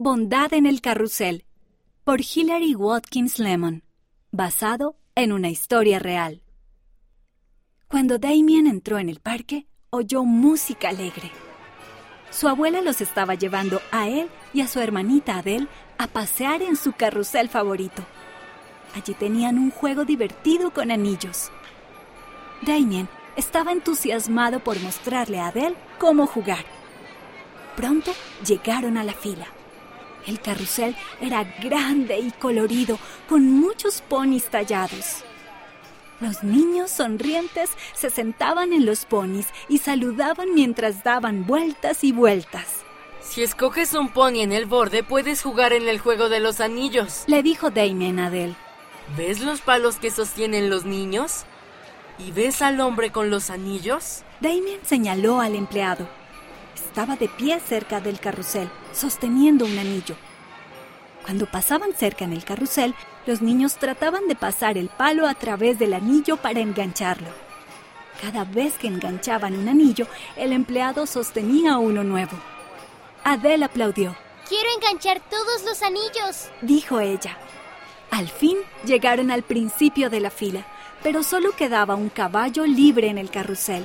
Bondad en el Carrusel por Hilary Watkins Lemon, basado en una historia real. Cuando Damien entró en el parque, oyó música alegre. Su abuela los estaba llevando a él y a su hermanita Adele a pasear en su carrusel favorito. Allí tenían un juego divertido con anillos. Damien estaba entusiasmado por mostrarle a Adele cómo jugar. Pronto llegaron a la fila. El carrusel era grande y colorido, con muchos ponis tallados. Los niños sonrientes se sentaban en los ponis y saludaban mientras daban vueltas y vueltas. Si escoges un pony en el borde, puedes jugar en el juego de los anillos. Le dijo Damien a Adele. ¿Ves los palos que sostienen los niños? ¿Y ves al hombre con los anillos? Damien señaló al empleado. Estaba de pie cerca del carrusel, sosteniendo un anillo. Cuando pasaban cerca en el carrusel, los niños trataban de pasar el palo a través del anillo para engancharlo. Cada vez que enganchaban un anillo, el empleado sostenía uno nuevo. Adele aplaudió. Quiero enganchar todos los anillos, dijo ella. Al fin llegaron al principio de la fila, pero solo quedaba un caballo libre en el carrusel.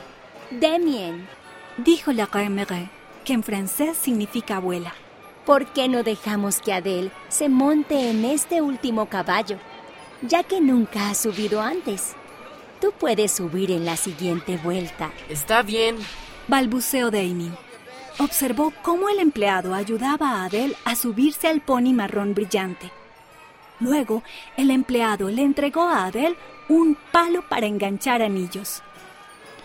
Damien, dijo la Mère, que en francés significa abuela. ¿por qué no dejamos que Adele se monte en este último caballo? Ya que nunca ha subido antes. Tú puedes subir en la siguiente vuelta. Está bien. Balbuceó Damien. Observó cómo el empleado ayudaba a Adele a subirse al pony marrón brillante. Luego, el empleado le entregó a Adele un palo para enganchar anillos.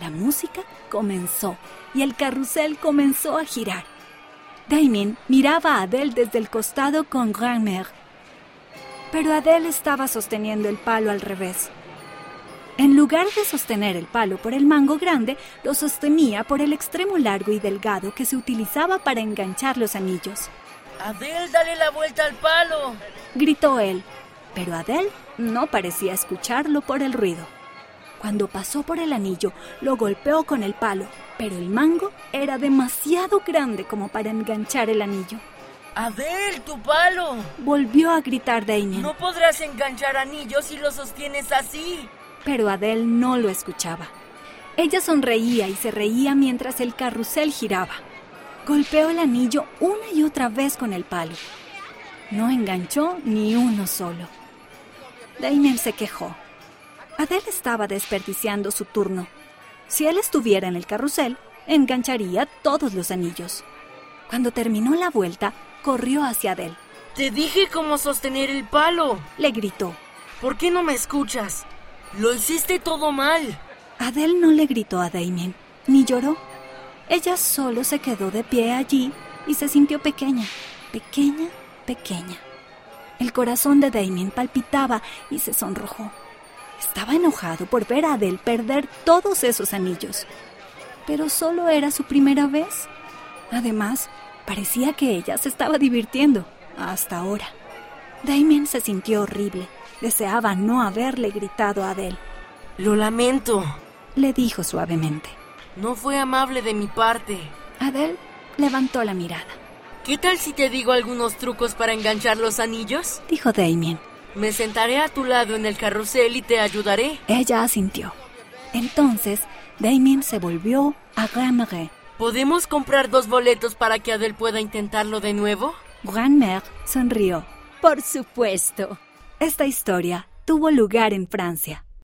La música comenzó y el carrusel comenzó a girar. Damien miraba a Adele desde el costado con Grand-Mère. Pero Adele estaba sosteniendo el palo al revés. En lugar de sostener el palo por el mango grande, lo sostenía por el extremo largo y delgado que se utilizaba para enganchar los anillos. Adele, dale la vuelta al palo. Gritó él, pero Adele no parecía escucharlo por el ruido. Cuando pasó por el anillo, lo golpeó con el palo, pero el mango era demasiado grande como para enganchar el anillo. Adel, tu palo. Volvió a gritar Damien. No podrás enganchar anillos si lo sostienes así. Pero Adele no lo escuchaba. Ella sonreía y se reía mientras el carrusel giraba. Golpeó el anillo una y otra vez con el palo. No enganchó ni uno solo. Damien se quejó. Adele estaba desperdiciando su turno. Si él estuviera en el carrusel, engancharía todos los anillos. Cuando terminó la vuelta, corrió hacia Adele. Te dije cómo sostener el palo, le gritó. ¿Por qué no me escuchas? Lo hiciste todo mal. Adele no le gritó a Damien, ni lloró. Ella solo se quedó de pie allí y se sintió pequeña, pequeña, pequeña. El corazón de Damien palpitaba y se sonrojó. Estaba enojado por ver a Adele perder todos esos anillos. Pero solo era su primera vez. Además, parecía que ella se estaba divirtiendo, hasta ahora. Damien se sintió horrible. Deseaba no haberle gritado a Adele. Lo lamento, le dijo suavemente. No fue amable de mi parte. Adele levantó la mirada. ¿Qué tal si te digo algunos trucos para enganchar los anillos? Dijo Damien. Me sentaré a tu lado en el carrusel y te ayudaré. Ella asintió. Entonces, Damien se volvió a Grand-Mère. ¿Podemos comprar dos boletos para que Adele pueda intentarlo de nuevo? Grand-Mère sonrió. Por supuesto. Esta historia tuvo lugar en Francia.